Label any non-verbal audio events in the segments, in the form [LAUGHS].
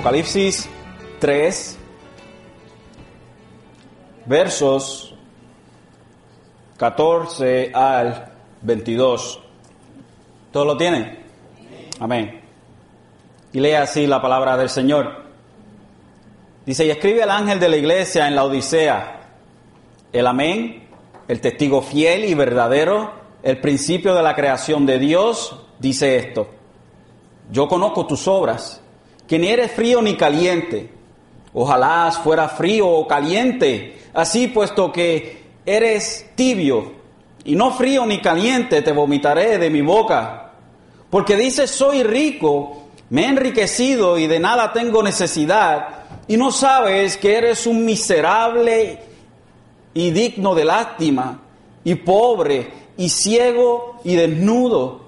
Apocalipsis 3, versos 14 al 22. ¿Todos lo tienen? Amén. Y lee así la palabra del Señor. Dice, y escribe al ángel de la iglesia en la Odisea, el amén, el testigo fiel y verdadero, el principio de la creación de Dios, dice esto. Yo conozco tus obras, que ni eres frío ni caliente. Ojalá fuera frío o caliente. Así puesto que eres tibio y no frío ni caliente, te vomitaré de mi boca. Porque dices, soy rico, me he enriquecido y de nada tengo necesidad, y no sabes que eres un miserable y digno de lástima, y pobre, y ciego y desnudo.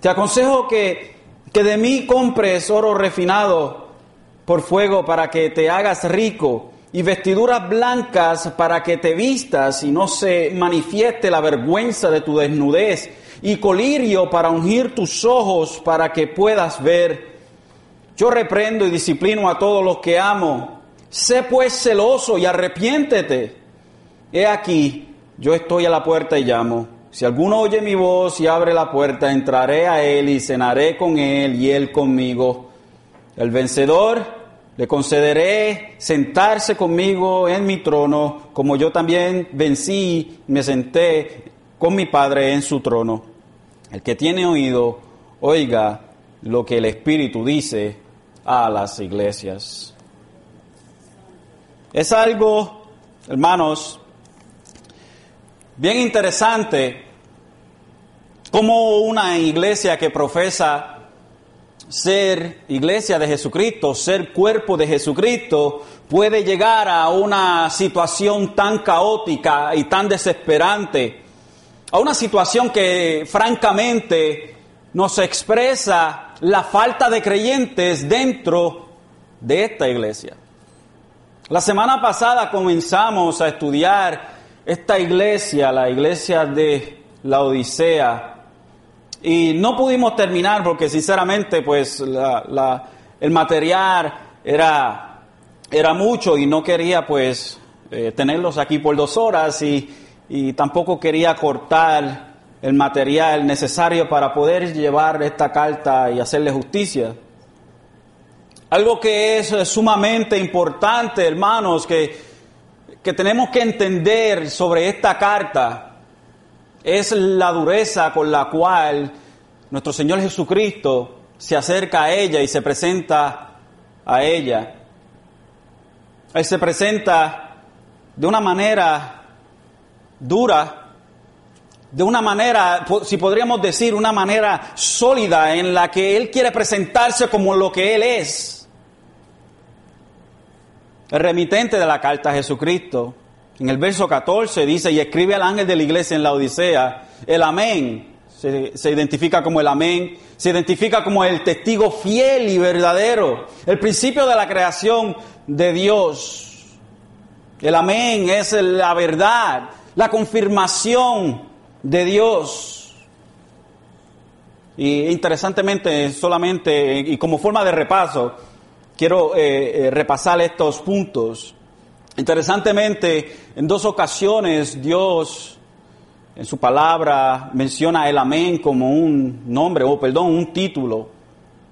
Te aconsejo que, que de mí compres oro refinado por fuego para que te hagas rico y vestiduras blancas para que te vistas y no se manifieste la vergüenza de tu desnudez, y colirio para ungir tus ojos para que puedas ver. Yo reprendo y disciplino a todos los que amo. Sé pues celoso y arrepiéntete. He aquí, yo estoy a la puerta y llamo. Si alguno oye mi voz y abre la puerta, entraré a él y cenaré con él y él conmigo. El vencedor le concederé sentarse conmigo en mi trono, como yo también vencí y me senté con mi Padre en su trono. El que tiene oído, oiga lo que el Espíritu dice a las iglesias. Es algo, hermanos, bien interesante como una iglesia que profesa ser iglesia de Jesucristo, ser cuerpo de Jesucristo, puede llegar a una situación tan caótica y tan desesperante, a una situación que francamente nos expresa la falta de creyentes dentro de esta iglesia. La semana pasada comenzamos a estudiar esta iglesia, la iglesia de la Odisea, y no pudimos terminar porque sinceramente pues el material era, era mucho y no quería pues eh, tenerlos aquí por dos horas y, y tampoco quería cortar el material necesario para poder llevar esta carta y hacerle justicia. Algo que es sumamente importante, hermanos, que, que tenemos que entender sobre esta carta es la dureza con la cual nuestro Señor Jesucristo se acerca a ella y se presenta a ella. Él se presenta de una manera dura, de una manera, si podríamos decir, una manera sólida en la que Él quiere presentarse como lo que Él es. El remitente de la carta a Jesucristo en el verso 14 dice, y escribe al ángel de la iglesia en la Odisea, el amén, se, se, identifica como el amén, se identifica como el testigo fiel y verdadero, el principio de la creación de Dios. El amén es la verdad, la confirmación de Dios. Y interesantemente, solamente, y como forma de repaso, quiero eh, eh, repasar estos puntos. Interesantemente, en dos ocasiones Dios en su palabra menciona el amén como un nombre, o perdón, un título.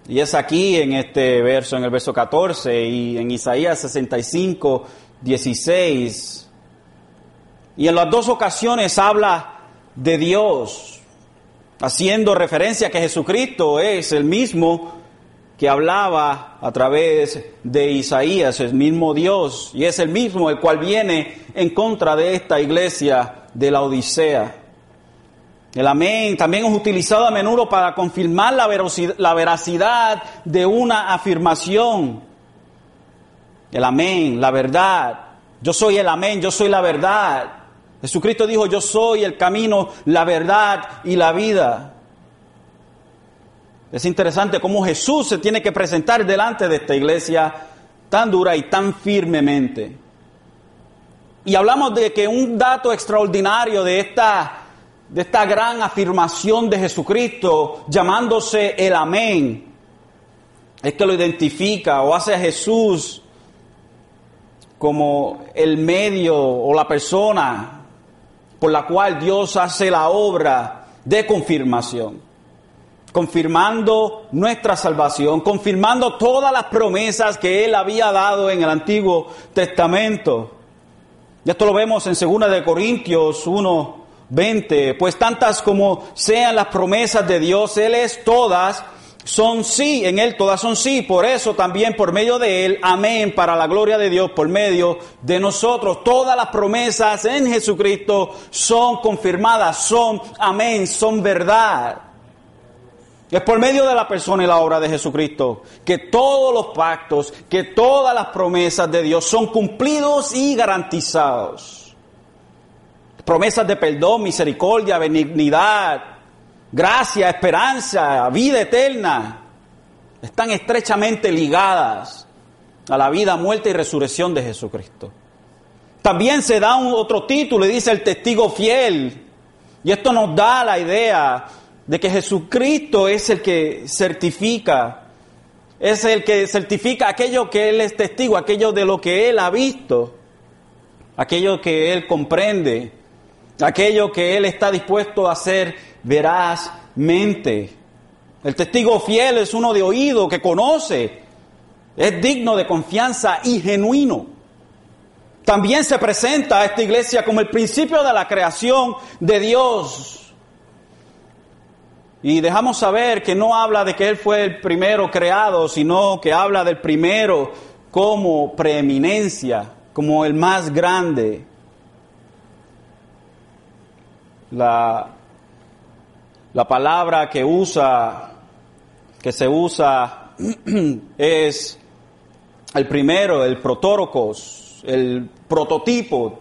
Y es aquí en este verso, en el verso 14, y en Isaías 65, 16. Y en las dos ocasiones habla de Dios, haciendo referencia a que Jesucristo es el mismo que hablaba a través de Isaías, el mismo Dios, y es el mismo el cual viene en contra de esta iglesia de la Odisea. El amén también es utilizado a menudo para confirmar la veracidad, de una afirmación. El amén, la verdad. Yo soy el amén, yo soy la verdad. Jesucristo dijo, yo soy el camino, la verdad y la vida. Es interesante cómo Jesús se tiene que presentar delante de esta iglesia tan dura y tan firmemente. Y hablamos de que un dato extraordinario de esta, de esta gran afirmación de Jesucristo, llamándose el amén, es que lo identifica o hace a Jesús como el medio o la persona por la cual Dios hace la obra de confirmación, confirmando nuestra salvación, confirmando todas las promesas que Él había dado en el Antiguo Testamento. Y esto lo vemos en 2 de Corintios 1, 20, pues tantas como sean las promesas de Dios, Él es todas son sí, en Él todas son sí, por eso también por medio de Él, amén, para la gloria de Dios, por medio de nosotros. Todas las promesas en Jesucristo son confirmadas, son amén, son verdad. Es por medio de la persona y la obra de Jesucristo que todos los pactos, que todas las promesas de Dios son cumplidos y garantizados. Promesas de perdón, misericordia, benignidad, gracia, esperanza, vida eterna, están estrechamente ligadas a la vida, muerte y resurrección de Jesucristo. También se da otro título y dice el testigo fiel. Y esto nos da la idea de que Jesucristo es el que certifica, es el que certifica aquello que Él es testigo, aquello de lo que Él ha visto, aquello que Él comprende, aquello que Él está dispuesto a hacer verazmente. El testigo fiel es uno de oído que conoce, es digno de confianza y genuino. También se presenta a esta iglesia como el principio de la creación de Dios. Y dejamos saber que no habla de que Él fue el primero creado, sino que habla del primero como preeminencia, como el más grande. La la palabra que usa, que se usa, [CLEARS THROAT] es el primero, el protórocos, el prototipo.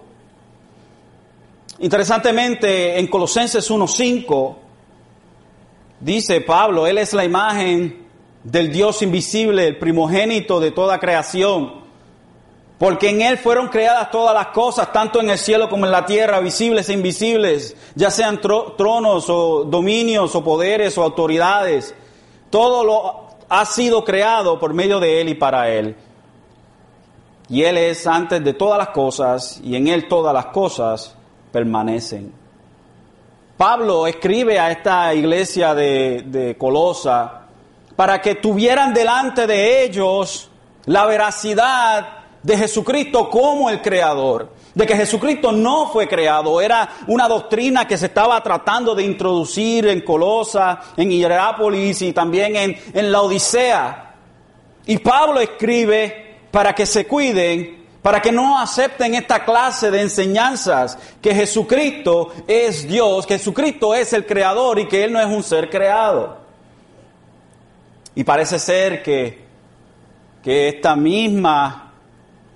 Interesantemente, en Colosenses 1.5, dice Pablo, Él es la imagen del Dios invisible, el primogénito de toda creación porque en Él fueron creadas todas las cosas, tanto en el cielo como en la tierra, visibles e invisibles, ya sean tronos o dominios o poderes o autoridades. Todo lo ha sido creado por medio de Él y para Él. Y Él es antes de todas las cosas y en Él todas las cosas permanecen. Pablo escribe a esta iglesia de, Colosa para que tuvieran delante de ellos la veracidad de Jesucristo como el creador, de que Jesucristo no fue creado, era una doctrina que se estaba tratando de introducir en Colosa, en Hierápolis y también en, en la Odisea. Y Pablo escribe para que se cuiden, para que no acepten esta clase de enseñanzas, que Jesucristo es Dios, que Jesucristo es el creador y que Él no es un ser creado. Y parece ser que, que esta misma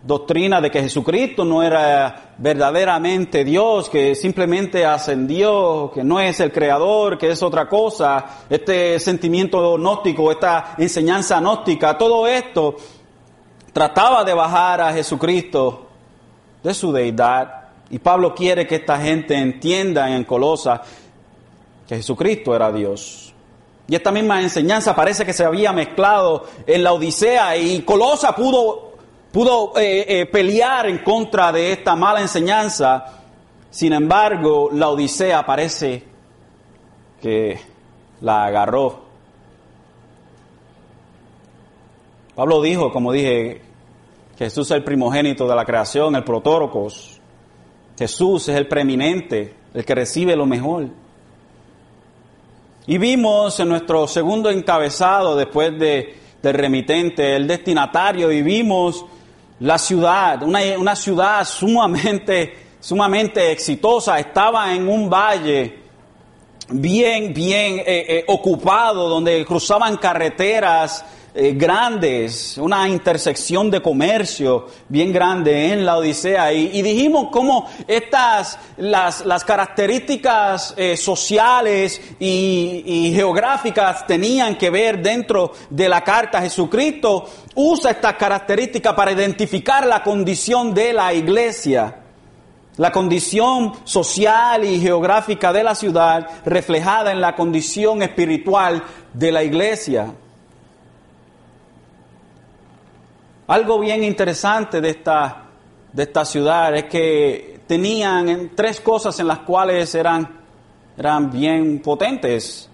doctrina de que Jesucristo no era verdaderamente Dios, que simplemente ascendió, que no es el creador, que es otra cosa, este sentimiento gnóstico, esta enseñanza gnóstica, todo esto trataba de bajar a Jesucristo de su deidad. Y Pablo quiere que esta gente entienda en Colosa que Jesucristo era Dios. Y esta misma enseñanza parece que se había mezclado en la Odisea y Colosa pudo pudo eh, eh, pelear en contra de esta mala enseñanza. Sin embargo, la Odisea parece que la agarró. Pablo dijo, como dije, Jesús es el primogénito de la creación, el protórocos. Jesús es el preeminente, el que recibe lo mejor. Y vimos en nuestro segundo encabezado, después de, del remitente, el destinatario, y vimos la ciudad, una, ciudad sumamente, sumamente exitosa, estaba en un valle bien, bien eh, eh, ocupado, donde cruzaban carreteras eh, grandes, una intersección de comercio bien grande en la Odisea. Y, dijimos cómo estas, las, las características eh, sociales y, y geográficas tenían que ver dentro de la carta. Jesucristo usa estas características para identificar la condición de la iglesia la condición social y geográfica de la ciudad reflejada en la condición espiritual de la iglesia. Algo bien interesante de esta, de esta ciudad es que tenían tres cosas en las cuales eran, eran bien potentes.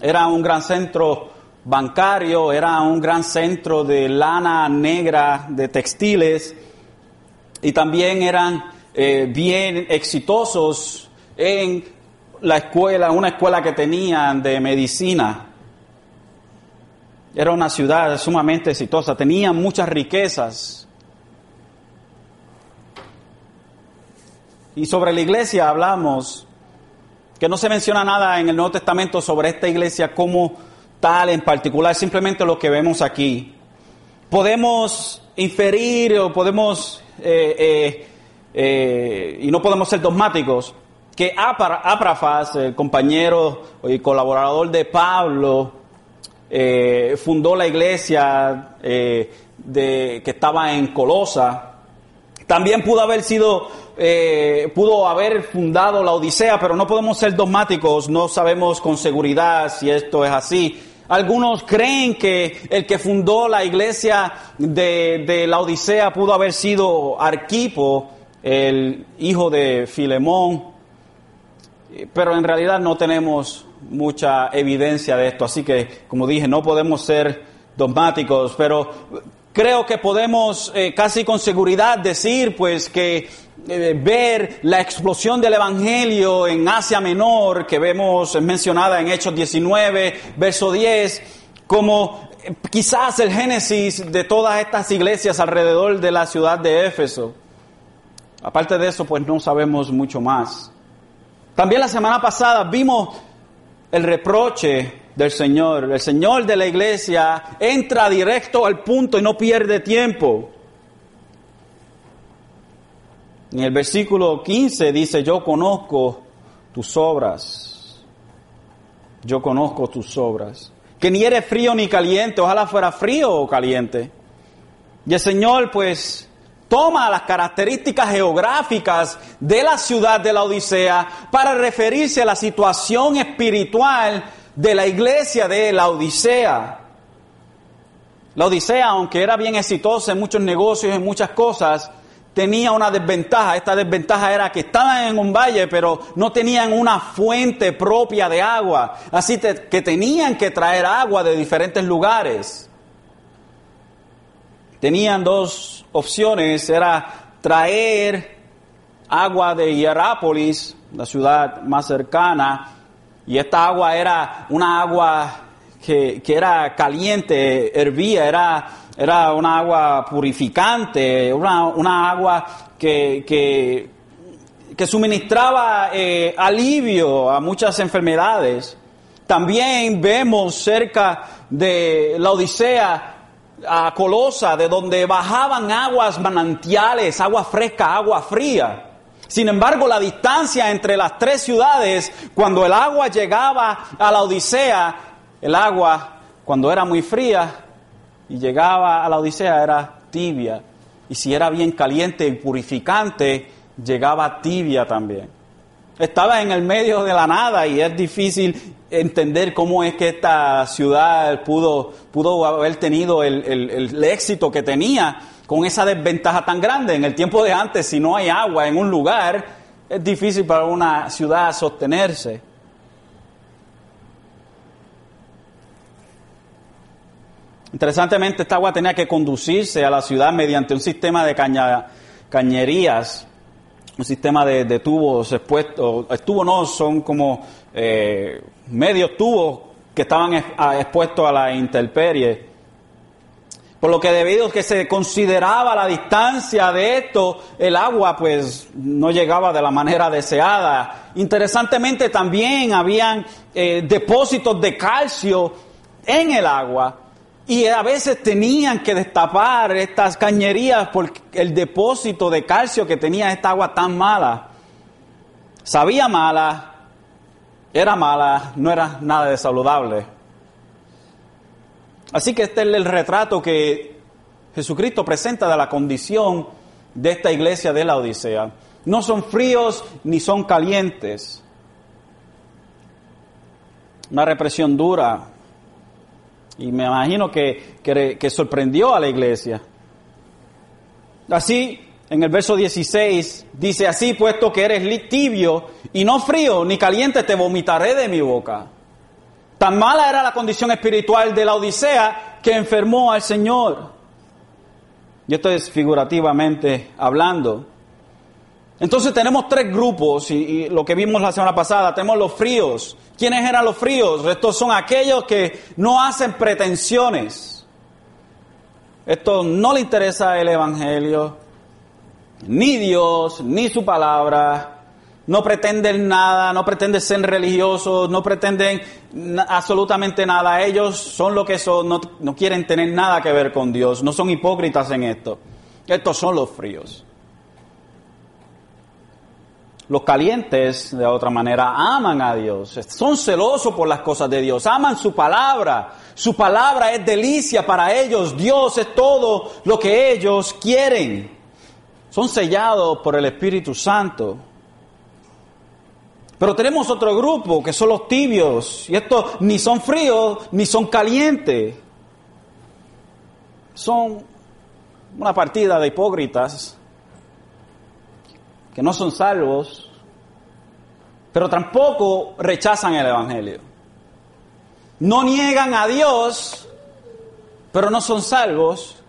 Era un gran centro bancario, era un gran centro de lana negra, de textiles, y también eran eh, bien exitosos en la escuela, una escuela que tenían de medicina. Era una ciudad sumamente exitosa, tenía muchas riquezas. Y sobre la iglesia hablamos, que no se menciona nada en el Nuevo Testamento sobre esta iglesia como tal en particular, simplemente lo que vemos aquí. Podemos inferir o podemos, eh, eh, eh, y no podemos ser dogmáticos, que Áprafas, el compañero y colaborador de Pablo, eh, fundó la iglesia eh, de, que estaba en Colosa. También pudo haber sido, eh, pudo haber fundado la Odisea, pero no podemos ser dogmáticos, no sabemos con seguridad si esto es así. Algunos creen que el que fundó la iglesia de, de la Odisea pudo haber sido Arquipo, el hijo de Filemón, pero en realidad no tenemos mucha evidencia de esto, así que, como dije, no podemos ser dogmáticos, pero creo que podemos eh, casi con seguridad decir, pues, que eh, ver la explosión del Evangelio en Asia Menor, que vemos mencionada en Hechos 19, verso 10, como eh, quizás el génesis de todas estas iglesias alrededor de la ciudad de Éfeso. Aparte de eso, pues no sabemos mucho más. También la semana pasada vimos el reproche del Señor. El Señor de la iglesia entra directo al punto y no pierde tiempo. En el versículo 15 dice, yo conozco tus obras. Yo conozco tus obras. Que ni eres frío ni caliente, ojalá fuera frío o caliente. Y el Señor pues toma las características geográficas de la ciudad de la Odisea para referirse a la situación espiritual de la iglesia de la Odisea. La Odisea, aunque era bien exitosa en muchos negocios, en muchas cosas, tenía una desventaja. Esta desventaja era que estaban en un valle, pero no tenían una fuente propia de agua. Así que tenían que traer agua de diferentes lugares. Tenían dos opciones era traer agua de Hierápolis, la ciudad más cercana, y esta agua era una agua que, era caliente, hervía, era, era una agua purificante, una, agua que, que, suministraba eh, alivio a muchas enfermedades. También vemos cerca de la Odisea a Colosa, de donde bajaban aguas manantiales, agua fresca, agua fría. Sin embargo, la distancia entre las tres ciudades, cuando el agua llegaba a la Odisea, el agua, cuando era muy fría y llegaba a la Odisea, era tibia. Y si era bien caliente y purificante, llegaba tibia también. Estaba en el medio de la nada y es difícil entender cómo es que esta ciudad pudo, pudo haber tenido el, el, éxito que tenía con esa desventaja tan grande. En el tiempo de antes, si no hay agua en un lugar, es difícil para una ciudad sostenerse. Interesantemente, esta agua tenía que conducirse a la ciudad mediante un sistema de caña, cañerías un sistema de, tubos expuestos, tubos no, son como eh, medios tubos que estaban expuestos a la intemperie. Por lo que debido a que se consideraba la distancia de esto, el agua pues no llegaba de la manera deseada. Interesantemente también habían eh, depósitos de calcio en el agua y a veces tenían que destapar estas cañerías por el depósito de calcio que tenía esta agua tan mala. Sabía mala, era mala, no era nada de saludable. Así que este es el retrato que Jesucristo presenta de la condición de esta iglesia de la Odisea. No son fríos ni son calientes. Una represión dura, y me imagino que, que, sorprendió a la iglesia. Así, en el verso 16, dice así, puesto que eres tibio y no frío ni caliente, te vomitaré de mi boca. Tan mala era la condición espiritual de la Odisea que enfermó al Señor. Y esto es figurativamente hablando. Entonces tenemos tres grupos y, lo que vimos la semana pasada, tenemos los fríos. ¿Quiénes eran los fríos? Estos son aquellos que no hacen pretensiones. Esto no le interesa el Evangelio, ni Dios, ni su palabra. No pretenden nada, no pretenden ser religiosos, no pretenden absolutamente nada. Ellos son lo que son, no, no quieren tener nada que ver con Dios, no son hipócritas en esto. Estos son los fríos. Los calientes, de otra manera, aman a Dios, son celosos por las cosas de Dios, aman su palabra. Su palabra es delicia para ellos, Dios es todo lo que ellos quieren. Son sellados por el Espíritu Santo. Pero tenemos otro grupo que son los tibios, y estos ni son fríos ni son calientes. Son una partida de hipócritas que no son salvos, pero tampoco rechazan el Evangelio. No niegan a Dios, pero no son salvos.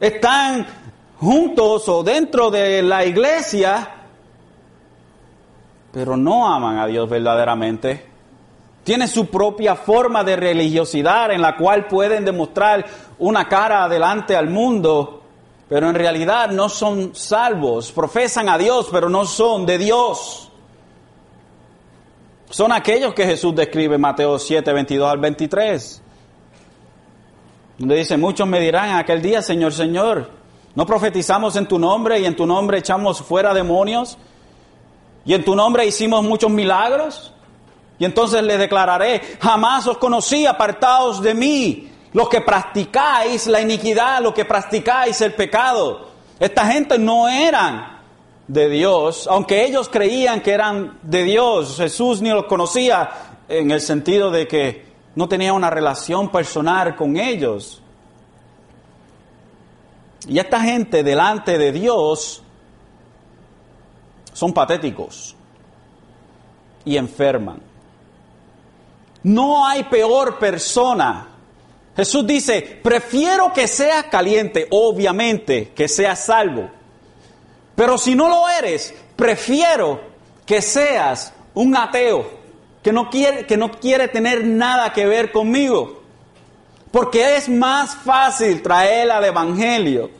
Están juntos o dentro de la iglesia, pero no aman a Dios verdaderamente. Tienen su propia forma de religiosidad en la cual pueden demostrar una cara adelante al mundo, pero en realidad no son salvos, profesan a Dios, pero no son de Dios. Son aquellos que Jesús describe en Mateo 7, 22 al 23. Donde dice, muchos me dirán en aquel día, Señor, Señor, ¿no profetizamos en tu nombre y en tu nombre echamos fuera demonios? ¿Y en tu nombre hicimos muchos milagros? Y entonces le declararé, jamás os conocí, apartados de mí, los que practicáis la iniquidad, los que practicáis el pecado. Esta gente no eran de Dios, aunque ellos creían que eran de Dios. Jesús ni los conocía en el sentido de que no tenía una relación personal con ellos. Y esta gente delante de Dios son patéticos y enferman. No hay peor persona Jesús dice, prefiero que seas caliente, obviamente, que seas salvo. Pero si no lo eres, prefiero que seas un ateo, que no quiere, que no quiere tener nada que ver conmigo. Porque es más fácil traer al Evangelio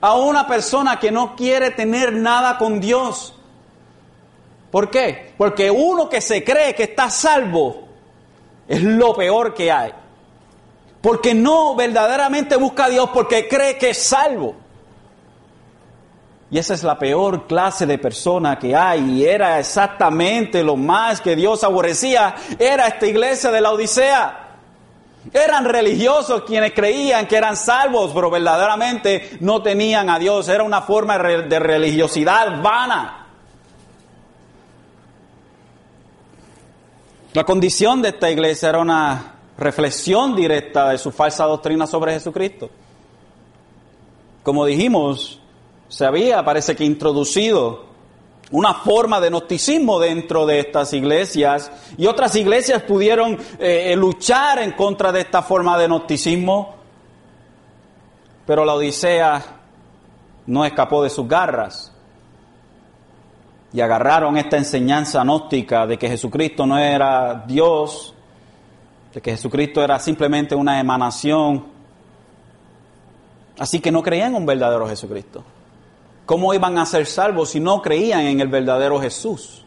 a una persona que no quiere tener nada con Dios. ¿Por qué? Porque uno que se cree que está salvo es lo peor que hay porque no verdaderamente busca a Dios porque cree que es salvo. Y esa es la peor clase de persona que hay. Y era exactamente lo más que Dios aborrecía. Era esta iglesia de la Odisea. Eran religiosos quienes creían que eran salvos, pero verdaderamente no tenían a Dios. Era una forma de religiosidad vana. La condición de esta iglesia era una reflexión directa de su falsa doctrina sobre Jesucristo. Como dijimos, se había, parece que, introducido una forma de gnosticismo dentro de estas iglesias y otras iglesias pudieron eh, luchar en contra de esta forma de gnosticismo, pero la Odisea no escapó de sus garras y agarraron esta enseñanza gnóstica de que Jesucristo no era Dios, de que Jesucristo era simplemente una emanación. Así que no creían en un verdadero Jesucristo. ¿Cómo iban a ser salvos si no creían en el verdadero Jesús?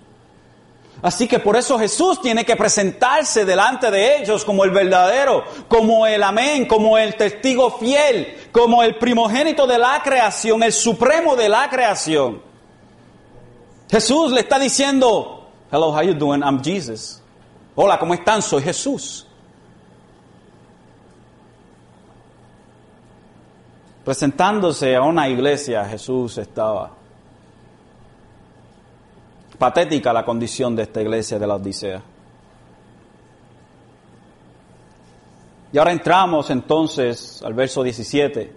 Así que por eso Jesús tiene que presentarse delante de ellos como el verdadero, como el amén, como el testigo fiel, como el primogénito de la creación, el supremo de la creación. Jesús le está diciendo, "Hello, how you doing? I'm Jesus." Hola, ¿cómo están? Soy Jesús. Presentándose a una iglesia, Jesús estaba. Patética la condición de esta iglesia de la Odisea. Y ahora entramos entonces al verso 17.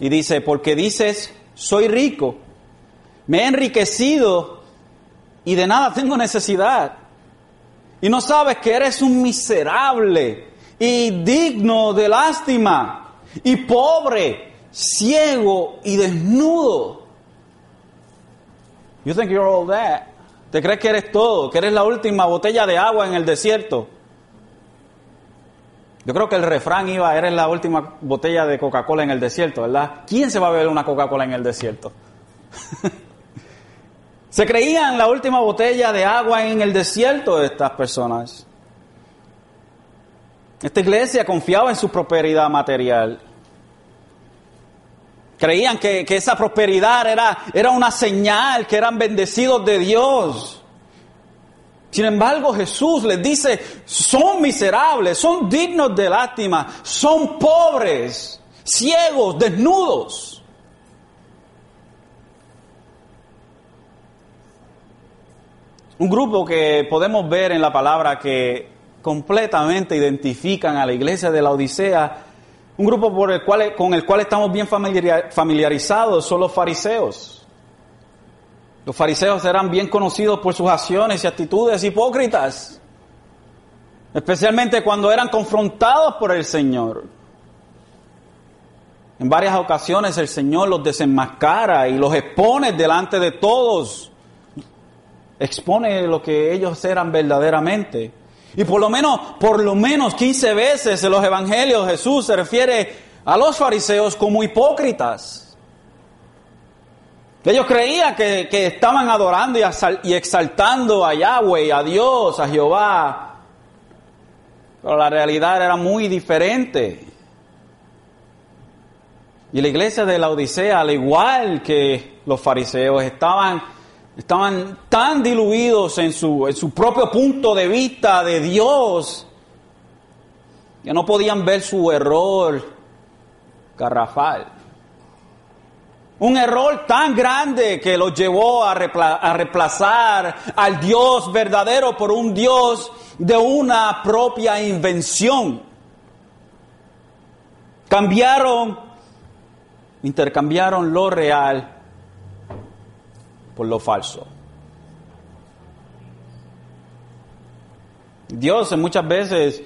Y dice, porque dices, soy rico, me he enriquecido y de nada tengo necesidad. Y no sabes que eres un miserable y digno de lástima y pobre, ciego y desnudo. You think you're all that? ¿Te crees que eres todo? ¿Que eres la última botella de agua en el desierto? Yo creo que el refrán iba, eres la última botella de Coca-Cola en el desierto, ¿verdad? ¿Quién se va a beber una Coca-Cola en el desierto? [LAUGHS] se creían la última botella de agua en el desierto de estas personas. Esta iglesia confiaba en su prosperidad material. Creían que, que esa prosperidad era, era una señal, que eran bendecidos de Dios. Sin embargo, Jesús les dice, son miserables, son dignos de lástima, son pobres, ciegos, desnudos. Un grupo que podemos ver en la palabra que completamente identifican a la iglesia de la Odisea, un grupo por el cual, con el cual estamos bien familiarizados son los fariseos. Los fariseos eran bien conocidos por sus acciones y actitudes hipócritas, especialmente cuando eran confrontados por el Señor. En varias ocasiones el Señor los desenmascara y los expone delante de todos. Expone lo que ellos eran verdaderamente. Y por lo menos, por lo menos 15 veces en los evangelios Jesús se refiere a los fariseos como hipócritas. Ellos creían que, estaban adorando y exaltando a Yahweh, a Dios, a Jehová. Pero la realidad era muy diferente. Y la iglesia de la Odisea, al igual que los fariseos, estaban, estaban tan diluidos en su, en su propio punto de vista de Dios que no podían ver su error garrafal. Un error tan grande que los llevó a, reemplazar al Dios verdadero por un Dios de una propia invención. Cambiaron, intercambiaron lo real por lo falso. Dios muchas veces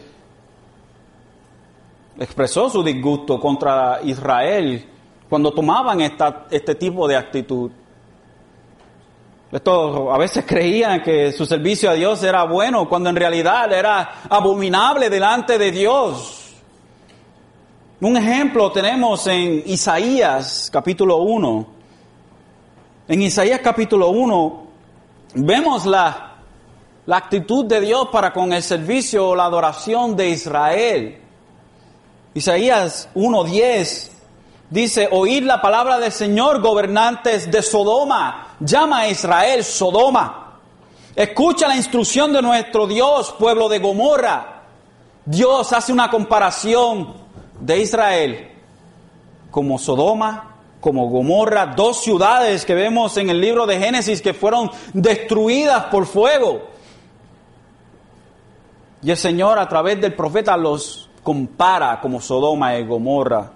expresó su disgusto contra Israel cuando tomaban esta, este tipo de actitud. Esto, a veces creían que su servicio a Dios era bueno, cuando en realidad era abominable delante de Dios. Un ejemplo tenemos en Isaías capítulo 1. En Isaías capítulo 1 vemos la, actitud de Dios para con el servicio o la adoración de Israel. Isaías 1.10 Dice, oíd la palabra del Señor, gobernantes de Sodoma. Llama a Israel Sodoma. Escucha la instrucción de nuestro Dios, pueblo de Gomorra. Dios hace una comparación de Israel como Sodoma, como Gomorra, dos ciudades que vemos en el libro de Génesis que fueron destruidas por fuego. Y el Señor a través del profeta los compara como Sodoma y Gomorra.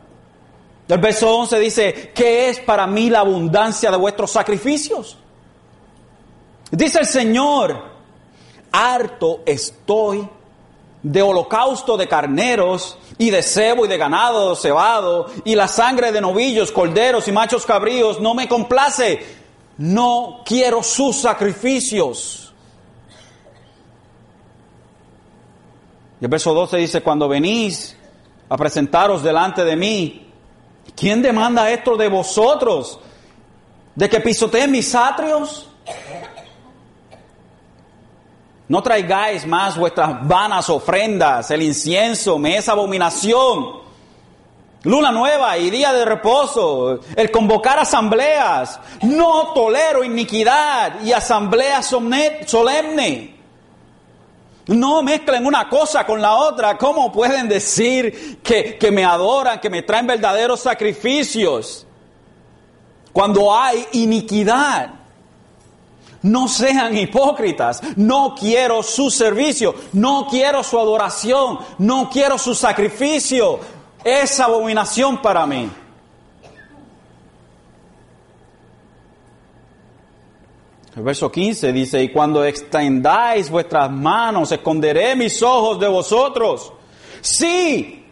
El verso 11 dice, ¿qué es para mí la abundancia de vuestros sacrificios? Dice el Señor, harto estoy de holocausto de carneros y de cebo y de ganado cebado y la sangre de novillos, corderos y machos cabríos no me complace. No quiero sus sacrificios. Y el verso 12 dice, cuando venís a presentaros delante de mí, ¿Quién demanda esto de vosotros? ¿De que pisoteen mis atrios? No traigáis más vuestras vanas ofrendas, el incienso me es abominación. Luna nueva y día de reposo, el convocar asambleas. No tolero iniquidad y asamblea solemne. No mezclen una cosa con la otra. ¿Cómo pueden decir que, que, me adoran, que me traen verdaderos sacrificios? Cuando hay iniquidad. No sean hipócritas. No quiero su servicio. No quiero su adoración. No quiero su sacrificio. Es abominación para mí. El verso 15 dice, y cuando extendáis vuestras manos, esconderé mis ojos de vosotros. Sí,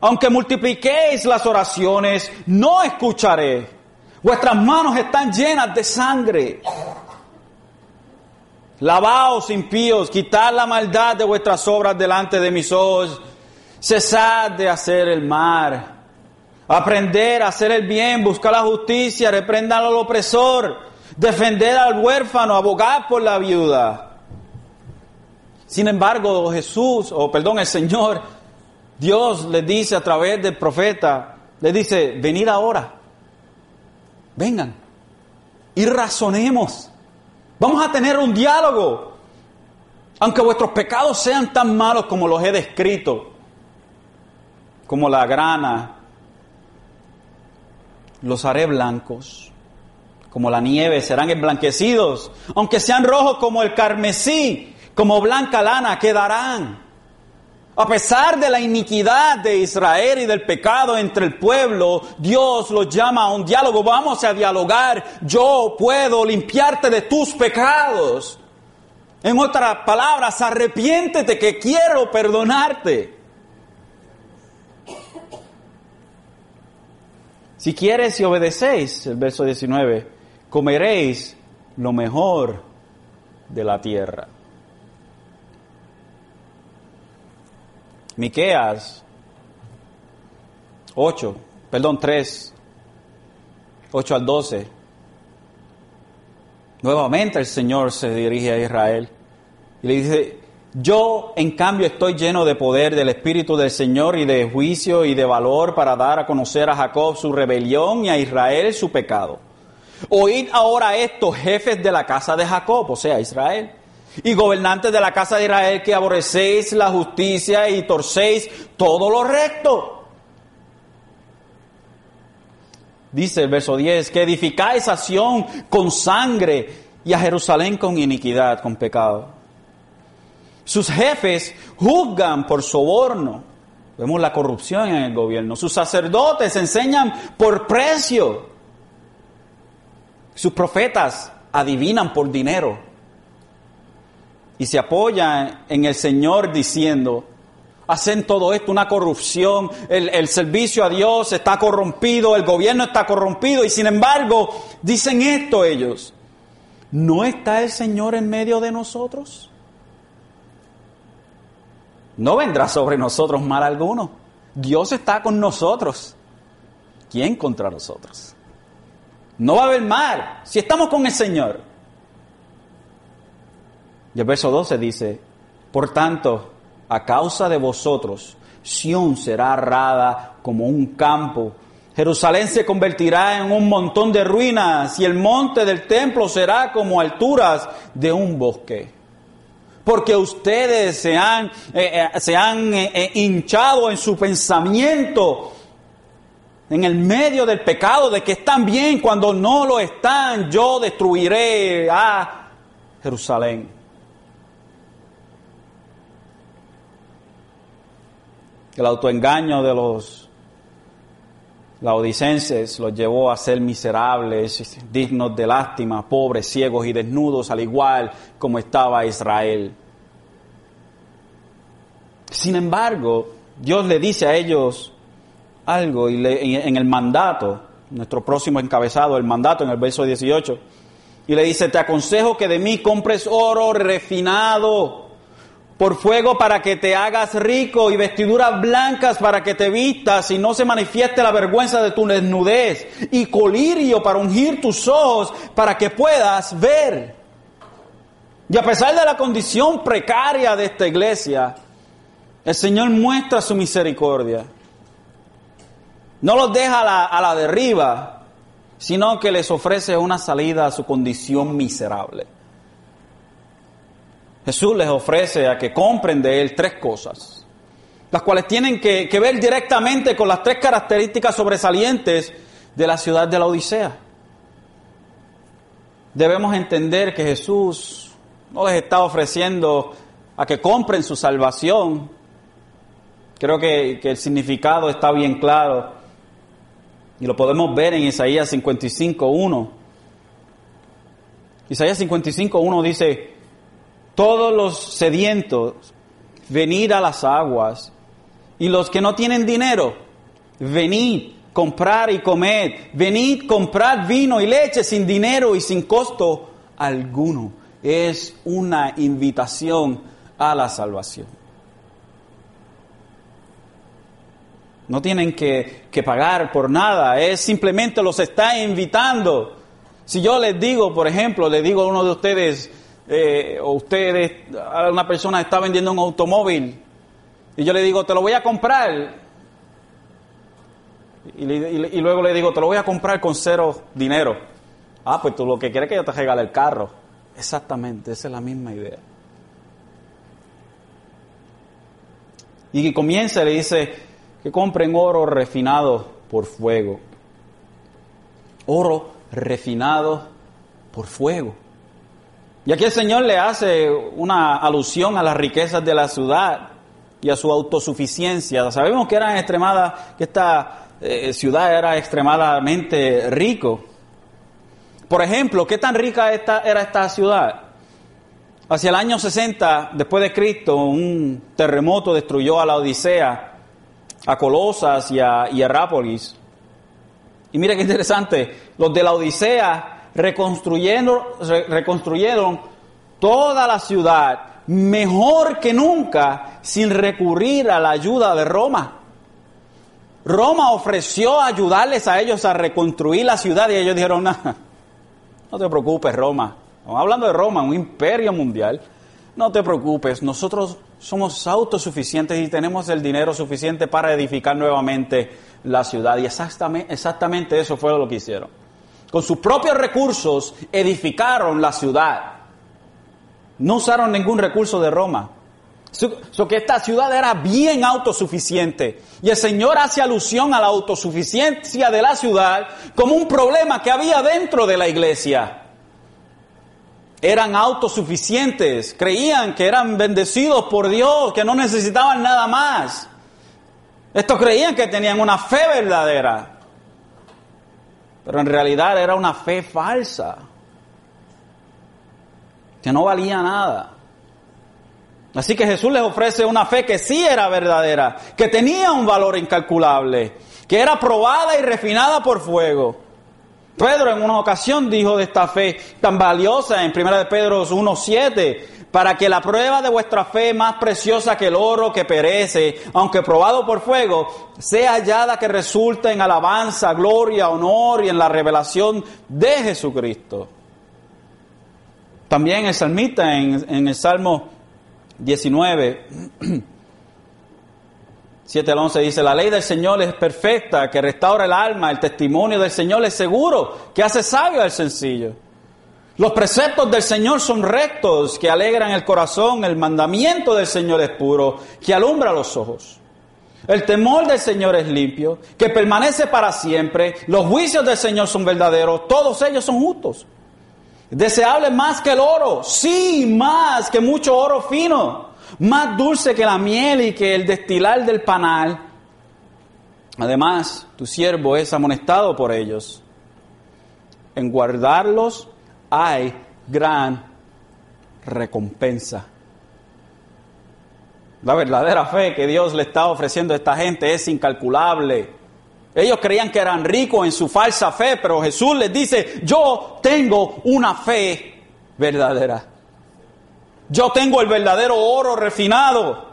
aunque multipliquéis las oraciones, no escucharé. Vuestras manos están llenas de sangre. Lavaos impíos, quitad la maldad de vuestras obras delante de mis ojos. Cesad de hacer el mal. Aprender a hacer el bien, buscar la justicia, reprendar al opresor, defender al huérfano, abogar por la viuda. Sin embargo, Jesús, o perdón, el Señor, Dios le dice a través del profeta, le dice, venid ahora, vengan y razonemos. Vamos a tener un diálogo. Aunque vuestros pecados sean tan malos como los he descrito, como la grana, los haré blancos. Como la nieve serán emblanquecidos. Aunque sean rojos como el carmesí, como blanca lana quedarán. A pesar de la iniquidad de Israel y del pecado entre el pueblo, Dios los llama a un diálogo. Vamos a dialogar. Yo puedo limpiarte de tus pecados. En otras palabras, arrepiéntete que quiero perdonarte. Si quieres y obedecéis, el verso 19, comeréis lo mejor de la tierra. Miqueas 8, perdón, 3, 8 al 12. Nuevamente el Señor se dirige a Israel y le dice, yo en cambio estoy lleno de poder del Espíritu del Señor y de juicio y de valor para dar a conocer a Jacob su rebelión y a Israel su pecado. Oíd ahora estos jefes de la casa de Jacob, o sea, Israel y gobernantes de la casa de Israel que aborrecéis la justicia y torcéis todo lo recto. Dice el verso 10, que edificáis a Sión con sangre y a Jerusalén con iniquidad, con pecado. Sus jefes juzgan por soborno. Vemos la corrupción en el gobierno. Sus sacerdotes enseñan por precio. Sus profetas adivinan por dinero y se apoya en el Señor diciendo, hacen todo esto una corrupción, el, el, servicio a Dios está corrompido, el gobierno está corrompido y sin embargo dicen esto ellos, ¿no está el Señor en medio de nosotros? No vendrá sobre nosotros mal alguno. Dios está con nosotros. ¿Quién contra nosotros? No va a haber mal si estamos con el Señor. Y el verso 12 dice, por tanto, a causa de vosotros, Sión será arrada como un campo. Jerusalén se convertirá en un montón de ruinas y el monte del templo será como alturas de un bosque. Porque ustedes se han, eh, eh, se han eh, hinchado en su pensamiento en el medio del pecado de que están bien cuando no lo están. Yo destruiré a Jerusalén. El autoengaño de los laodicenses los llevó a ser miserables, dignos de lástima, pobres, ciegos y desnudos, al igual como estaba Israel. Sin embargo, Dios le dice a ellos algo y en el mandato, nuestro próximo encabezado, el mandato en el verso 18, y le dice, te aconsejo que de mí compres oro refinado por fuego para que te hagas rico y vestiduras blancas para que te vistas y no se manifieste la vergüenza de tu desnudez y colirio para ungir tus ojos para que puedas ver. Y a pesar de la condición precaria de esta iglesia, el Señor muestra su misericordia. No los deja a la, derriba, sino que les ofrece una salida a su condición miserable. Jesús les ofrece a que compren de Él tres cosas, las cuales tienen que, ver directamente con las tres características sobresalientes de la ciudad de la Odisea. Debemos entender que Jesús no les está ofreciendo a que compren su salvación. Creo que, que el significado está bien claro y lo podemos ver en Isaías 55.1 Isaías 55, 1 dice, todos los sedientos, venid a las aguas, y los que no tienen dinero, venid, comprar y comer, venid, comprar vino y leche sin dinero y sin costo alguno. Es una invitación a la salvación. No tienen que, que, pagar por nada, es simplemente los está invitando. Si yo les digo, por ejemplo, le digo a uno de ustedes, eh, o ustedes, una persona está vendiendo un automóvil, y yo le digo, te lo voy a comprar, y, luego le digo, te lo voy a comprar con cero dinero. Ah, pues tú lo que quieres es que yo te regale el carro. Exactamente, esa es la misma idea. Y comienza le dice que compren oro refinado por fuego. Oro refinado por fuego. Y aquí el Señor le hace una alusión a las riquezas de la ciudad y a su autosuficiencia. Sabemos que eran extremada, que esta eh, ciudad era extremadamente rico. Por ejemplo, ¿qué tan rica era esta ciudad? Hacia el año 60 después de Cristo, un terremoto destruyó a la Odisea, a Colosas y a, y Y mira qué interesante, los de la Odisea reconstruyeron, reconstruyeron toda la ciudad mejor que nunca sin recurrir a la ayuda de Roma. Roma ofreció ayudarles a ellos a reconstruir la ciudad y ellos dijeron, no, no te preocupes Roma, hablando de Roma, un imperio mundial, no te preocupes, nosotros somos autosuficientes y tenemos el dinero suficiente para edificar nuevamente la ciudad. Y exactamente eso fue lo que hicieron. Con sus propios recursos edificaron la ciudad. No usaron ningún recurso de Roma. So que esta ciudad era bien autosuficiente. Y el Señor hace alusión a la autosuficiencia de la ciudad como un problema que había dentro de la iglesia. Eran autosuficientes, creían que eran bendecidos por Dios, que no necesitaban nada más. Estos creían que tenían una fe verdadera, pero en realidad era una fe falsa, que no valía nada. Así que Jesús les ofrece una fe que sí era verdadera, que tenía un valor incalculable, que era probada y refinada por fuego. Pedro en una ocasión dijo de esta fe tan valiosa en 1 de Pedro 1.7, para que la prueba de vuestra fe más preciosa que el oro que perece, aunque probado por fuego, sea hallada que resulte en alabanza, gloria, honor y en la revelación de Jesucristo. También el salmista en, en el Salmo 19, [CLEARS THROAT] 7 al 11 dice, la ley del Señor es perfecta, que restaura el alma, el testimonio del Señor es seguro, que hace sabio al sencillo. Los preceptos del Señor son rectos, que alegran el corazón, el mandamiento del Señor es puro, que alumbra los ojos. El temor del Señor es limpio, que permanece para siempre, los juicios del Señor son verdaderos, todos ellos son justos. Deseable más que el oro, sí, más que mucho oro fino, más dulce que la miel y que el destilar del panal. Además, tu siervo es amonestado por ellos. En guardarlos hay gran recompensa. La verdadera fe que Dios le está ofreciendo a esta gente es incalculable. Ellos creían que eran ricos en su falsa fe, pero Jesús les dice, yo tengo una fe verdadera. Yo tengo el verdadero oro refinado.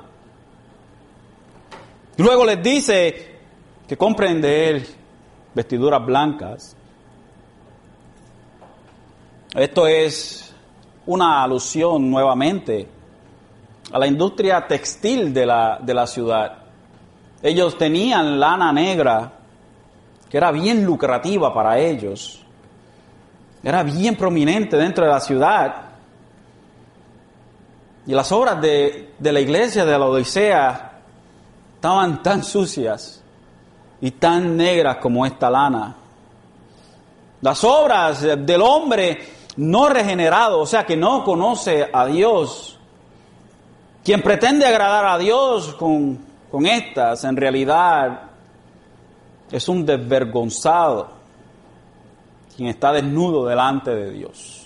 Luego les dice que compren de él vestiduras blancas. Esto es una alusión nuevamente a la industria textil de la, de la ciudad. Ellos tenían lana negra que era bien lucrativa para ellos, era bien prominente dentro de la ciudad. Y las obras de, la iglesia de la Odisea estaban tan sucias y tan negras como esta lana. Las obras del hombre no regenerado, o sea, que no conoce a Dios, quien pretende agradar a Dios con, con estas, en realidad es un desvergonzado quien está desnudo delante de Dios.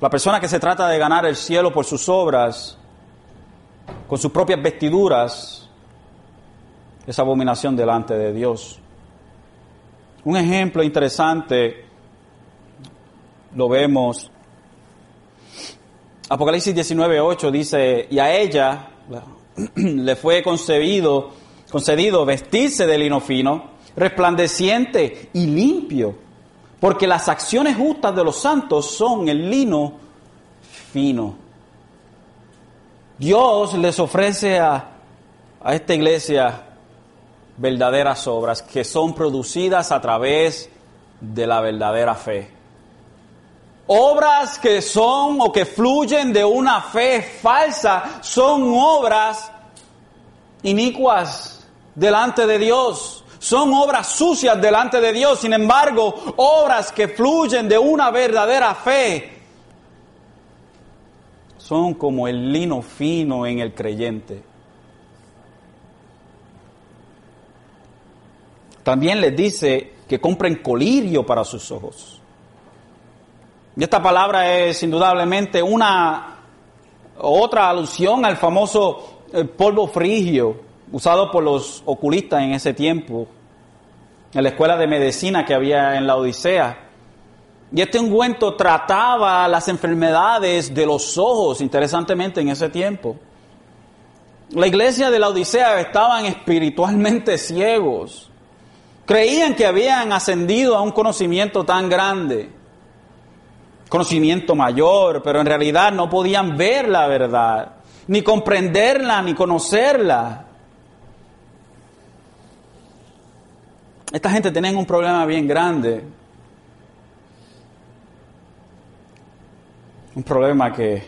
La persona que se trata de ganar el cielo por sus obras, con sus propias vestiduras, es abominación delante de Dios. Un ejemplo interesante lo vemos. Apocalipsis 19:8 dice, y a ella [CLEARS THROAT] le fue concedido vestirse de lino fino, resplandeciente y limpio, porque las acciones justas de los santos son el lino fino. Dios les ofrece a, a esta iglesia verdaderas obras que son producidas a través de la verdadera fe. Obras que son o que fluyen de una fe falsa son obras inicuas delante de Dios. Son obras sucias delante de Dios. Sin embargo, obras que fluyen de una verdadera fe son como el lino fino en el creyente. También les dice que compren colirio para sus ojos. Y esta palabra es indudablemente una otra alusión al famoso eh, polvo frigio usado por los oculistas en ese tiempo, en la escuela de medicina que había en la Odisea. Y este ungüento trataba las enfermedades de los ojos, interesantemente, en ese tiempo. La iglesia de la Odisea estaban espiritualmente ciegos. Creían que habían ascendido a un conocimiento tan grande, conocimiento mayor, pero en realidad no podían ver la verdad, ni comprenderla, ni conocerla. Esta gente tenía un problema bien grande. Un problema que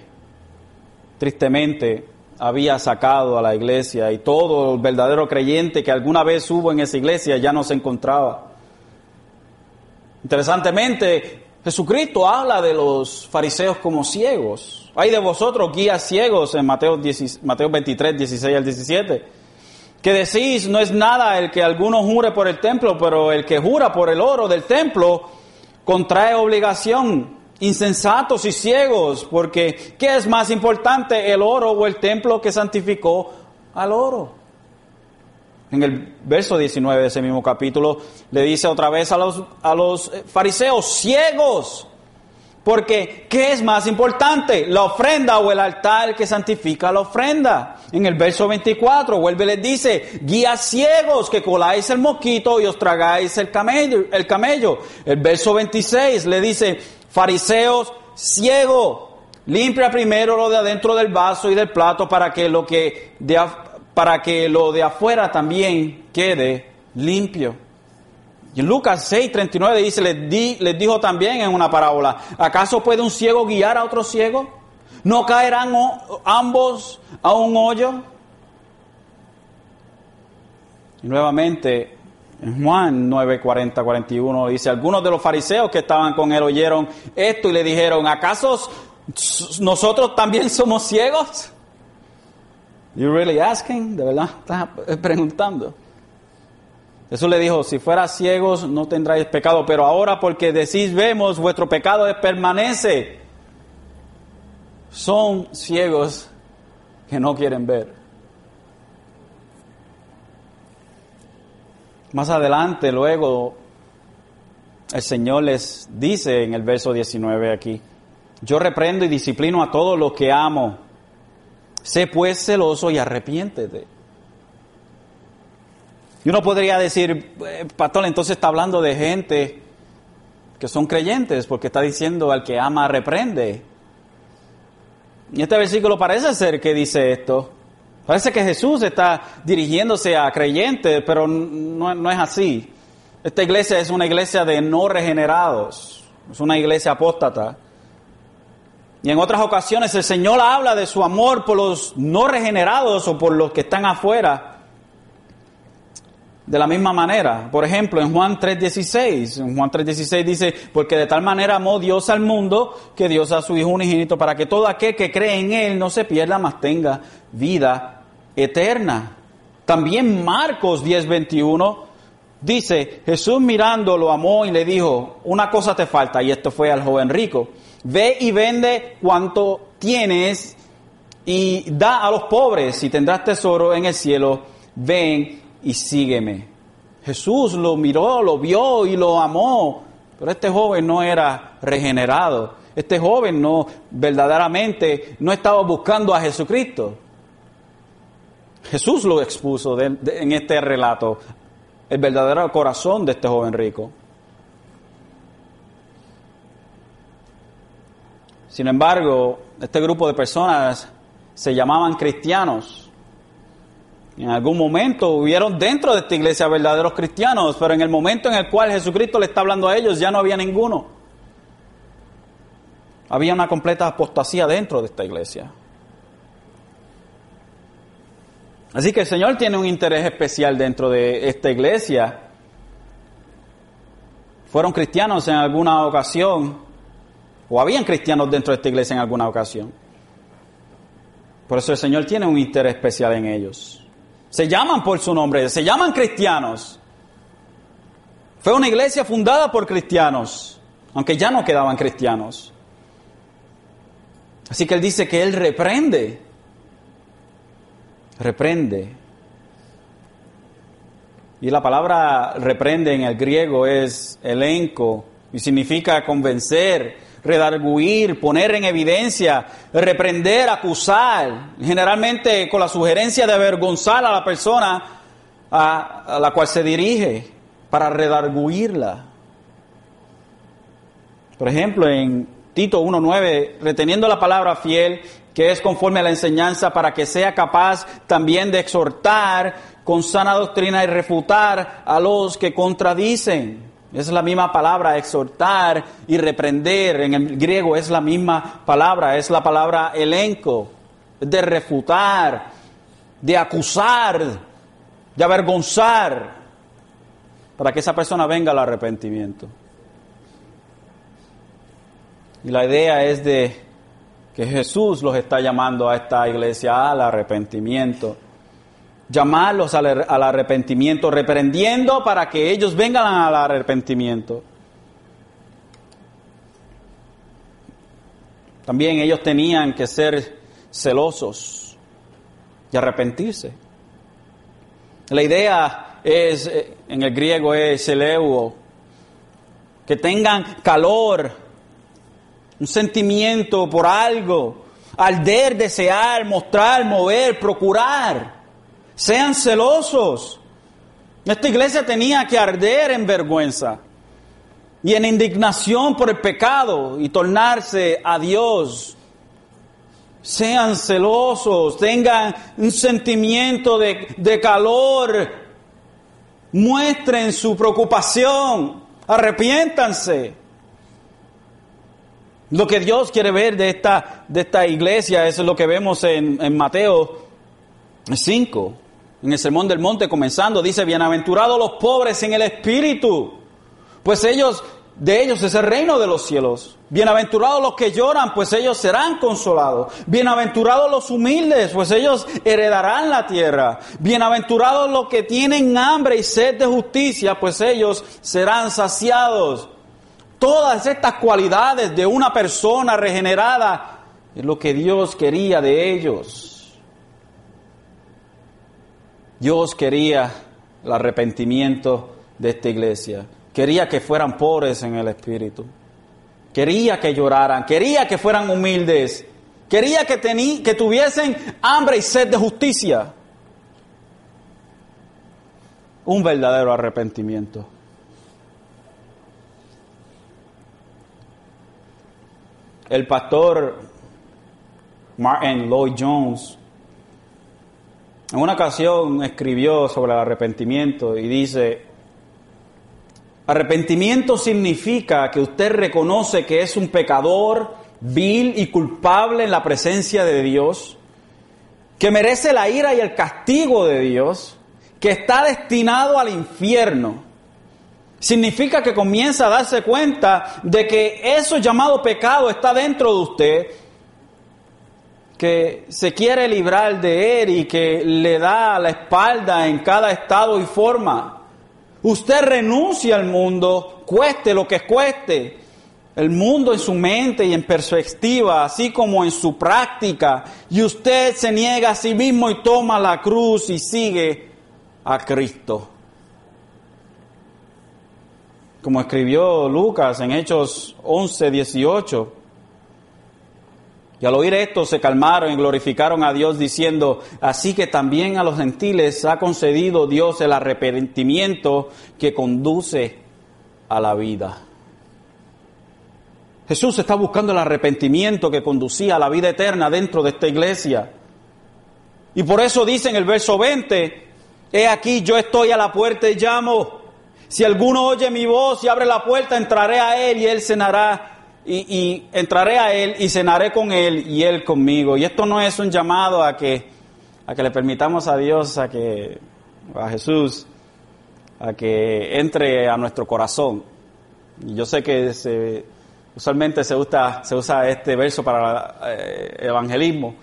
tristemente había sacado a la iglesia y todo el verdadero creyente que alguna vez hubo en esa iglesia ya no se encontraba. Interesantemente, Jesucristo habla de los fariseos como ciegos. Hay de vosotros guías ciegos en Mateo, Mateo 23, 16 al 17. Que decís, no es nada el que alguno jure por el templo, pero el que jura por el oro del templo contrae obligación insensatos y ciegos, porque ¿qué es más importante, el oro o el templo que santificó al oro? En el verso 19 de ese mismo capítulo le dice otra vez a los, a los fariseos, ciegos, porque ¿qué es más importante? ¿La ofrenda o el altar que santifica la ofrenda? En el verso 24 vuelve y les dice, guías ciegos que coláis el mosquito y os tragáis el camello. El, camello. el verso 26 le dice, Fariseos ciego, limpia primero lo de adentro del vaso y del plato para que lo que para que lo de afuera también quede limpio. Y Lucas 6, 39 dice, les, di, les dijo también en una parábola, ¿acaso puede un ciego guiar a otro ciego? ¿No caerán ambos a un hoyo? Y nuevamente en Juan 9, 40, 41 dice, algunos de los fariseos que estaban con él oyeron esto y le dijeron, ¿acaso nosotros también somos ciegos? You really asking? ¿De verdad? Estás preguntando. Jesús le dijo, si fueras ciegos no tendráis pecado, pero ahora porque decís vemos, vuestro pecado permanece. Son ciegos que no quieren ver. Más adelante, luego, el Señor les dice en el verso 19 aquí, yo reprendo y disciplino a todos los que amo. Sé pues celoso y arrepiéntete. Y uno podría decir, eh, pastor, entonces está hablando de gente que son creyentes, porque está diciendo al que ama reprende. Y este versículo parece ser que dice esto. Parece que Jesús está dirigiéndose a creyentes, pero no, es así. Esta iglesia es una iglesia de no regenerados, es una iglesia apóstata. Y en otras ocasiones el Señor habla de su amor por los no regenerados o por los que están afuera. De la misma manera, por ejemplo, en Juan 3:16, en Juan 3:16 dice, porque de tal manera amó Dios al mundo que Dios a su Hijo unigénito para que todo aquel que cree en Él no se pierda, mas tenga vida eterna. También Marcos 10:21 Dice, Jesús mirando lo amó y le dijo, una cosa te falta, y esto fue al joven rico, ve y vende cuanto tienes y da a los pobres. Y tendrás tesoro en el cielo, ven y sígueme. Jesús lo miró, lo vio y lo amó, pero este joven no era regenerado. Este joven no verdaderamente no estaba buscando a Jesucristo. Jesús lo expuso en este relato, el verdadero corazón de este joven rico. Sin embargo, este grupo de personas se llamaban cristianos. En algún momento hubieron dentro de esta iglesia verdaderos cristianos, pero en el momento en el cual Jesucristo le está hablando a ellos ya no había ninguno. Había una completa apostasía dentro de esta iglesia. Así que el Señor tiene un interés especial dentro de esta iglesia. Fueron cristianos en alguna ocasión, o habían cristianos dentro de esta iglesia en alguna ocasión. Por eso el Señor tiene un interés especial en ellos. Se llaman por su nombre, se llaman cristianos. Fue una iglesia fundada por cristianos, aunque ya no quedaban cristianos. Así que él dice que él reprende, reprende. Y la palabra reprende en el griego es elenco y significa convencer, redarguir, poner en evidencia, reprender, acusar, generalmente con la sugerencia de avergonzar a la persona a, la cual se dirige para redarguirla. Por ejemplo, en Tito 1.9, reteniendo la palabra fiel, que es conforme a la enseñanza, para que sea capaz también de exhortar con sana doctrina y refutar a los que contradicen. Es la misma palabra exhortar y reprender. En el griego es la misma palabra, es la palabra elenco, de refutar, de acusar, de avergonzar, para que esa persona venga al arrepentimiento. Y la idea es de que Jesús los está llamando a esta iglesia al arrepentimiento llamarlos al, arrepentimiento, reprendiendo para que ellos vengan al arrepentimiento. También ellos tenían que ser celosos y arrepentirse. La idea es, eh, en el griego es eleuo, que tengan calor, un sentimiento por algo, arder, desear, mostrar, mover, procurar. Sean celosos. Esta iglesia tenía que arder en vergüenza y en indignación por el pecado y tornarse a Dios. Sean celosos, tengan un sentimiento de, de calor, muestren su preocupación, arrepiéntanse. Lo que Dios quiere ver de esta, de esta iglesia es lo que vemos en, en Mateo 5 en el Sermón del Monte comenzando, dice, bienaventurados los pobres en el espíritu, pues ellos, de ellos es el reino de los cielos. Bienaventurados los que lloran, pues ellos serán consolados. Bienaventurados los humildes, pues ellos heredarán la tierra. Bienaventurados los que tienen hambre y sed de justicia, pues ellos serán saciados. Todas estas cualidades de una persona regenerada es lo que Dios quería de ellos. Dios quería el arrepentimiento de esta iglesia. Quería que fueran pobres en el espíritu. Quería que lloraran. Quería que fueran humildes. Quería que, que tuviesen hambre y sed de justicia. Un verdadero arrepentimiento. El pastor Martin Lloyd Jones en una ocasión escribió sobre el arrepentimiento y dice, arrepentimiento significa que usted reconoce que es un pecador vil y culpable en la presencia de Dios, que merece la ira y el castigo de Dios, que está destinado al infierno. Significa que comienza a darse cuenta de que eso llamado pecado está dentro de usted que se quiere librar de él y que le da la espalda en cada estado y forma. Usted renuncia al mundo, cueste lo que cueste. El mundo en su mente y en perspectiva, así como en su práctica. Y usted se niega a sí mismo y toma la cruz y sigue a Cristo. Como escribió Lucas en Hechos 11, 18. Y al oír esto se calmaron y glorificaron a Dios diciendo, así que también a los gentiles ha concedido Dios el arrepentimiento que conduce a la vida. Jesús está buscando el arrepentimiento que conducía a la vida eterna dentro de esta iglesia. Y por eso dice en el verso 20, he aquí yo estoy a la puerta y llamo. Si alguno oye mi voz y abre la puerta, entraré a él y él cenará y, entraré a Él y cenaré con Él y Él conmigo. Y esto no es un llamado a que, a que le permitamos a Dios, a que, a Jesús, a que entre a nuestro corazón. Y yo sé que se, usualmente se usa, se usa este verso para eh, evangelismo.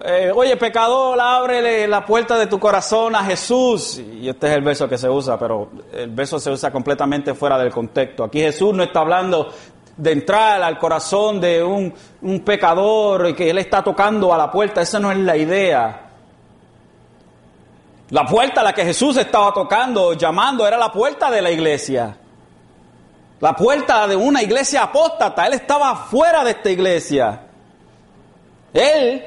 Eh, oye, pecador, ábrele la puerta de tu corazón a Jesús. Y este es el verso que se usa, pero el verso se usa completamente fuera del contexto. Aquí Jesús no está hablando de entrar al corazón de un, un pecador y que Él está tocando a la puerta. Esa no es la idea. La puerta a la que Jesús estaba tocando, llamando, era la puerta de la iglesia. La puerta de una iglesia apóstata. Él estaba fuera de esta iglesia. Él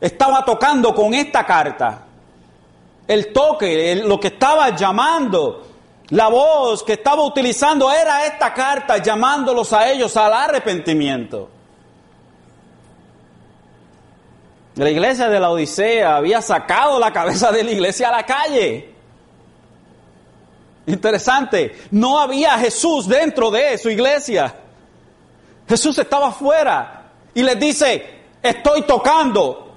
estaba tocando con esta carta. El toque, lo que estaba llamando la voz que estaba utilizando era esta carta llamándolos a ellos al arrepentimiento. La iglesia de la Odisea había sacado la cabeza de la iglesia a la calle. Interesante, no había Jesús dentro de su iglesia. Jesús estaba afuera y les dice, estoy tocando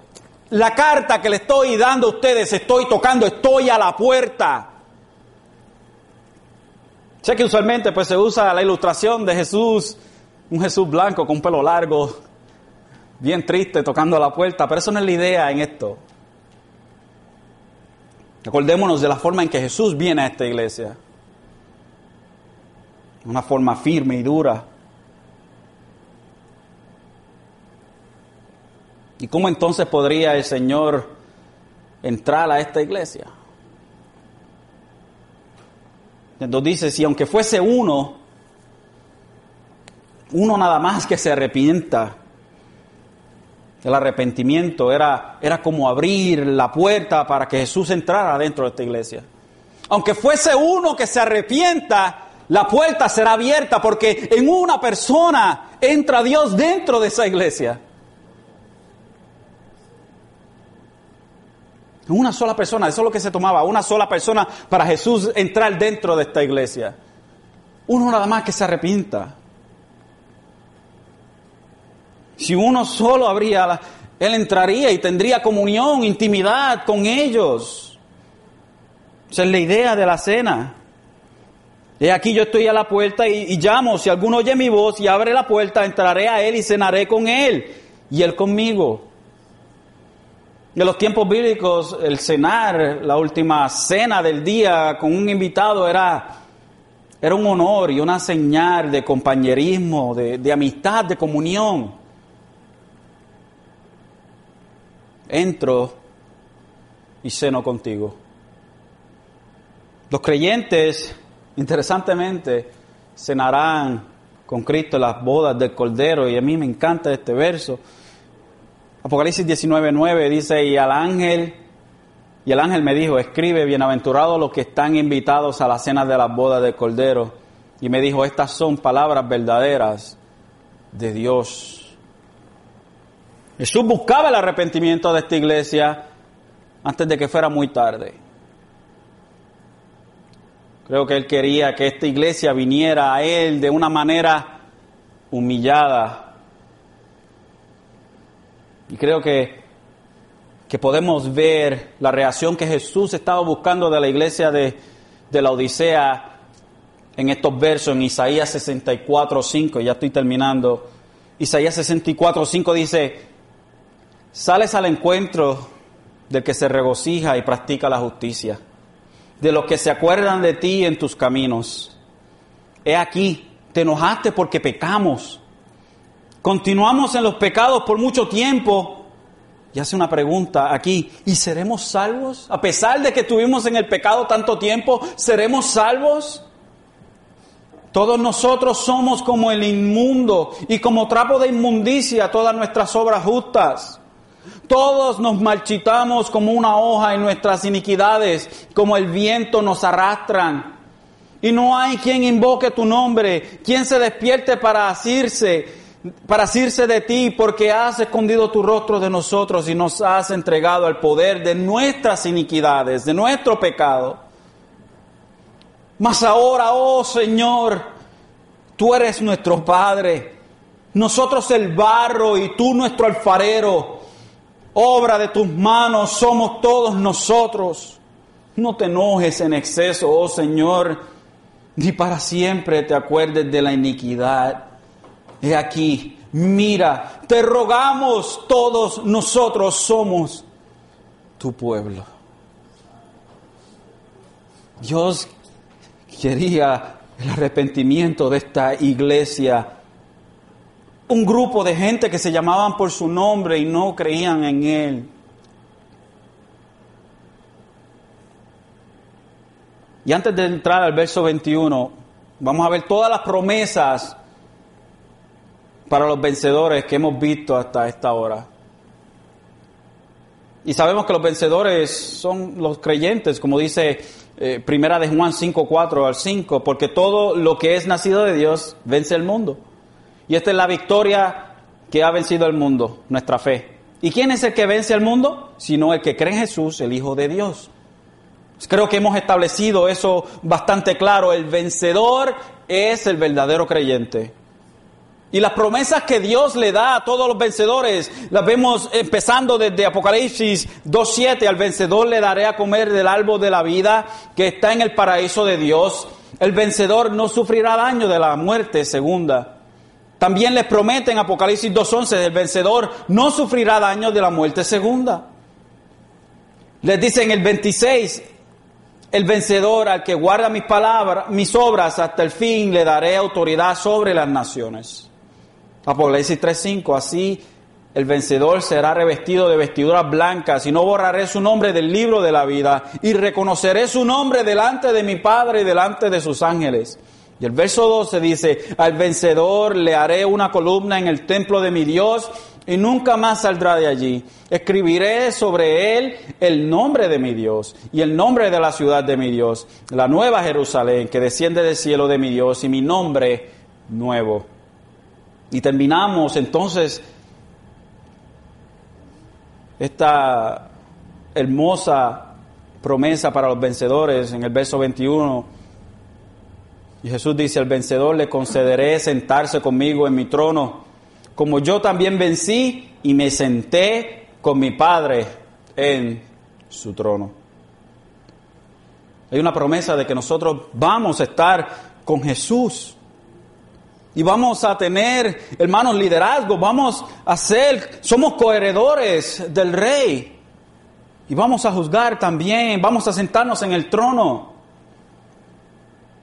la carta que le estoy dando a ustedes, estoy tocando, estoy a la puerta. Sé que usualmente pues se usa la ilustración de Jesús, un Jesús blanco con pelo largo, bien triste, tocando la puerta, pero eso no es la idea en esto. Acordémonos de la forma en que Jesús viene a esta iglesia. Una forma firme y dura. ¿Y cómo entonces podría el Señor entrar a esta iglesia? Entonces dice, si aunque fuese uno, uno nada más que se arrepienta, el arrepentimiento era, era como abrir la puerta para que Jesús entrara dentro de esta iglesia. Aunque fuese uno que se arrepienta, la puerta será abierta porque en una persona entra Dios dentro de esa iglesia. Una sola persona, eso es lo que se tomaba, una sola persona para Jesús entrar dentro de esta iglesia. Uno nada más que se arrepienta. Si uno solo habría, él entraría y tendría comunión, intimidad con ellos. Esa es la idea de la cena. Y aquí yo estoy a la puerta y, y llamo. Si alguno oye mi voz y abre la puerta, entraré a él y cenaré con él y él conmigo. En los tiempos bíblicos, el cenar, la última cena del día con un invitado era, era un honor y una señal de compañerismo, de, de amistad, de comunión. Entro y ceno contigo. Los creyentes, interesantemente, cenarán con Cristo las bodas del Cordero y a mí me encanta este verso Apocalipsis 19:9 dice, y al ángel, y el ángel me dijo, escribe, bienaventurados los que están invitados a la cena de las bodas del Cordero. Y me dijo, estas son palabras verdaderas de Dios. Jesús buscaba el arrepentimiento de esta iglesia antes de que fuera muy tarde. Creo que él quería que esta iglesia viniera a él de una manera humillada, y creo que, que podemos ver la reacción que Jesús estaba buscando de la iglesia de, de la Odisea en estos versos, en Isaías 64, 5, ya estoy terminando. Isaías 64, 5 dice, sales al encuentro del que se regocija y practica la justicia. de los que se acuerdan de ti en tus caminos. He aquí, te enojaste porque pecamos. Continuamos en los pecados por mucho tiempo. Y hace una pregunta aquí, ¿y seremos salvos? A pesar de que estuvimos en el pecado tanto tiempo, ¿seremos salvos? Todos nosotros somos como el inmundo y como trapo de inmundicia todas nuestras obras justas. Todos nos marchitamos como una hoja en nuestras iniquidades, como el viento nos arrastran. Y no hay quien invoque tu nombre, quien se despierte para asirse, para asirse de ti, porque has escondido tu rostro de nosotros y nos has entregado al poder de nuestras iniquidades, de nuestro pecado. Mas ahora, oh Señor, tú eres nuestro Padre, nosotros el barro y tú nuestro alfarero obra de tus manos somos todos nosotros. No te enojes en exceso, oh Señor, ni para siempre te acuerdes de la iniquidad. He aquí, mira, te rogamos, todos nosotros somos tu pueblo. Dios quería el arrepentimiento de esta iglesia un grupo de gente que se llamaban por su nombre y no creían en Él. Y antes de entrar al verso 21, vamos a ver todas las promesas para los vencedores que hemos visto hasta esta hora. Y sabemos que los vencedores son los creyentes, como dice eh, Primera de Juan 5, 4 al 5, porque todo lo que es nacido de Dios vence el mundo. Y esta es la victoria que ha vencido el mundo, nuestra fe. ¿Y quién es el que vence al mundo? Sino el que cree en Jesús, el Hijo de Dios. Creo que hemos establecido eso bastante claro. El vencedor es el verdadero creyente. Y las promesas que Dios le da a todos los vencedores, las vemos empezando desde Apocalipsis 2.7, al vencedor le daré a comer del árbol de la vida que está en el paraíso de Dios. El vencedor no sufrirá daño de la muerte segunda. También les prometen Apocalipsis 2.11, el vencedor no sufrirá daño de la muerte segunda. Les dice en el 26, el vencedor al que guarda mis palabras, mis obras hasta el fin, le daré autoridad sobre las naciones. Apocalipsis 3.5, así el vencedor será revestido de vestiduras blancas y no borraré su nombre del libro de la vida y reconoceré su nombre delante de mi Padre y delante de sus ángeles. Y el verso 12 dice, al vencedor le haré una columna en el templo de mi Dios y nunca más saldrá de allí. Escribiré sobre él el nombre de mi Dios y el nombre de la ciudad de mi Dios, la nueva Jerusalén que desciende del cielo de mi Dios y mi nombre nuevo. Y terminamos entonces esta hermosa promesa para los vencedores en el verso 21 y Jesús dice, al vencedor le concederé sentarse conmigo en mi trono, como yo también vencí y me senté con mi Padre en su trono. Hay una promesa de que nosotros vamos a estar con Jesús. Y vamos a tener, hermanos, liderazgo, vamos a ser, somos coheredores del rey. Y vamos a juzgar también, vamos a sentarnos en el trono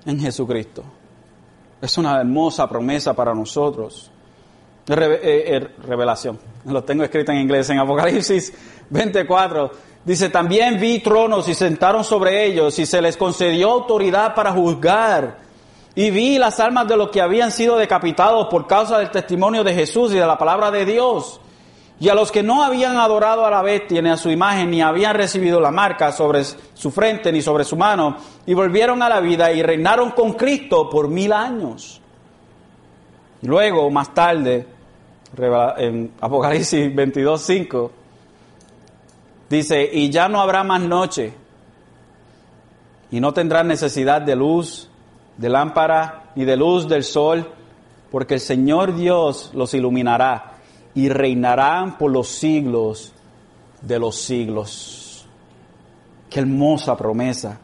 en Jesucristo. Es una hermosa promesa para nosotros. Eh, eh, revelación, lo tengo escrito en inglés en Apocalipsis [LAUGHS] 24. Dice, también vi tronos y sentaron sobre ellos y se les concedió autoridad para juzgar. Y vi las almas de los que habían sido decapitados por causa del testimonio de Jesús y de la palabra de Dios y a los que no habían adorado a la bestia ni a su imagen, ni habían recibido la marca sobre su frente ni sobre su mano, y volvieron a la vida y reinaron con Cristo por mil años. luego, más tarde, en Apocalipsis [LAUGHS] 22, 5, dice, y ya no habrá más noche, y no tendrán necesidad de luz, de lámpara, ni de luz del sol, porque el Señor Dios los iluminará y reinarán por los siglos de los siglos. Qué hermosa promesa.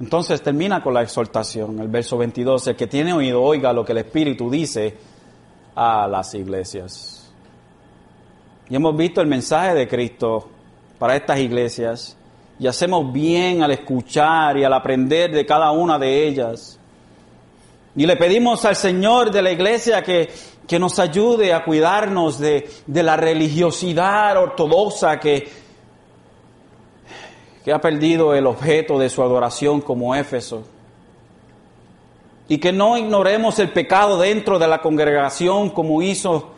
Entonces termina con la exhortación, el verso 22, el que tiene oído oiga lo que el Espíritu dice a las iglesias. Y hemos visto el mensaje de Cristo para estas iglesias y hacemos bien al escuchar y al aprender de cada una de ellas. Y le pedimos al Señor de la iglesia que, que nos ayude a cuidarnos de, de la religiosidad ortodoxa que, que ha perdido el objeto de su adoración como Éfeso. Y que no ignoremos el pecado dentro de la congregación como hizo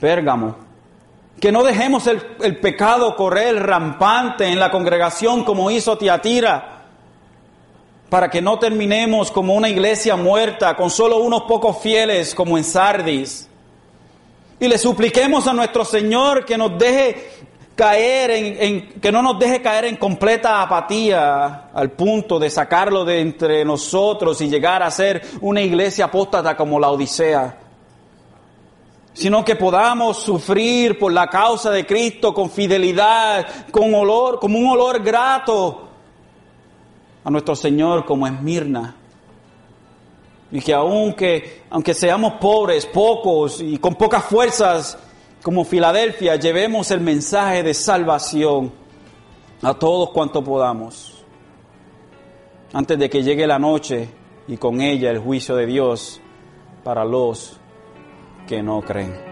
Pérgamo. Que no dejemos el, pecado correr rampante en la congregación como hizo Tiatira para que no terminemos como una iglesia muerta con solo unos pocos fieles como en Sardis. Y le supliquemos a nuestro Señor que nos deje caer en, que no nos deje caer en completa apatía al punto de sacarlo de entre nosotros y llegar a ser una iglesia apóstata como la Odisea, sino que podamos sufrir por la causa de Cristo con fidelidad, con olor, como un olor grato a nuestro Señor como Esmirna. Y que aunque, aunque seamos pobres, pocos y con pocas fuerzas, como Filadelfia, llevemos el mensaje de salvación a todos cuanto podamos, antes de que llegue la noche y con ella el juicio de Dios para los que no creen.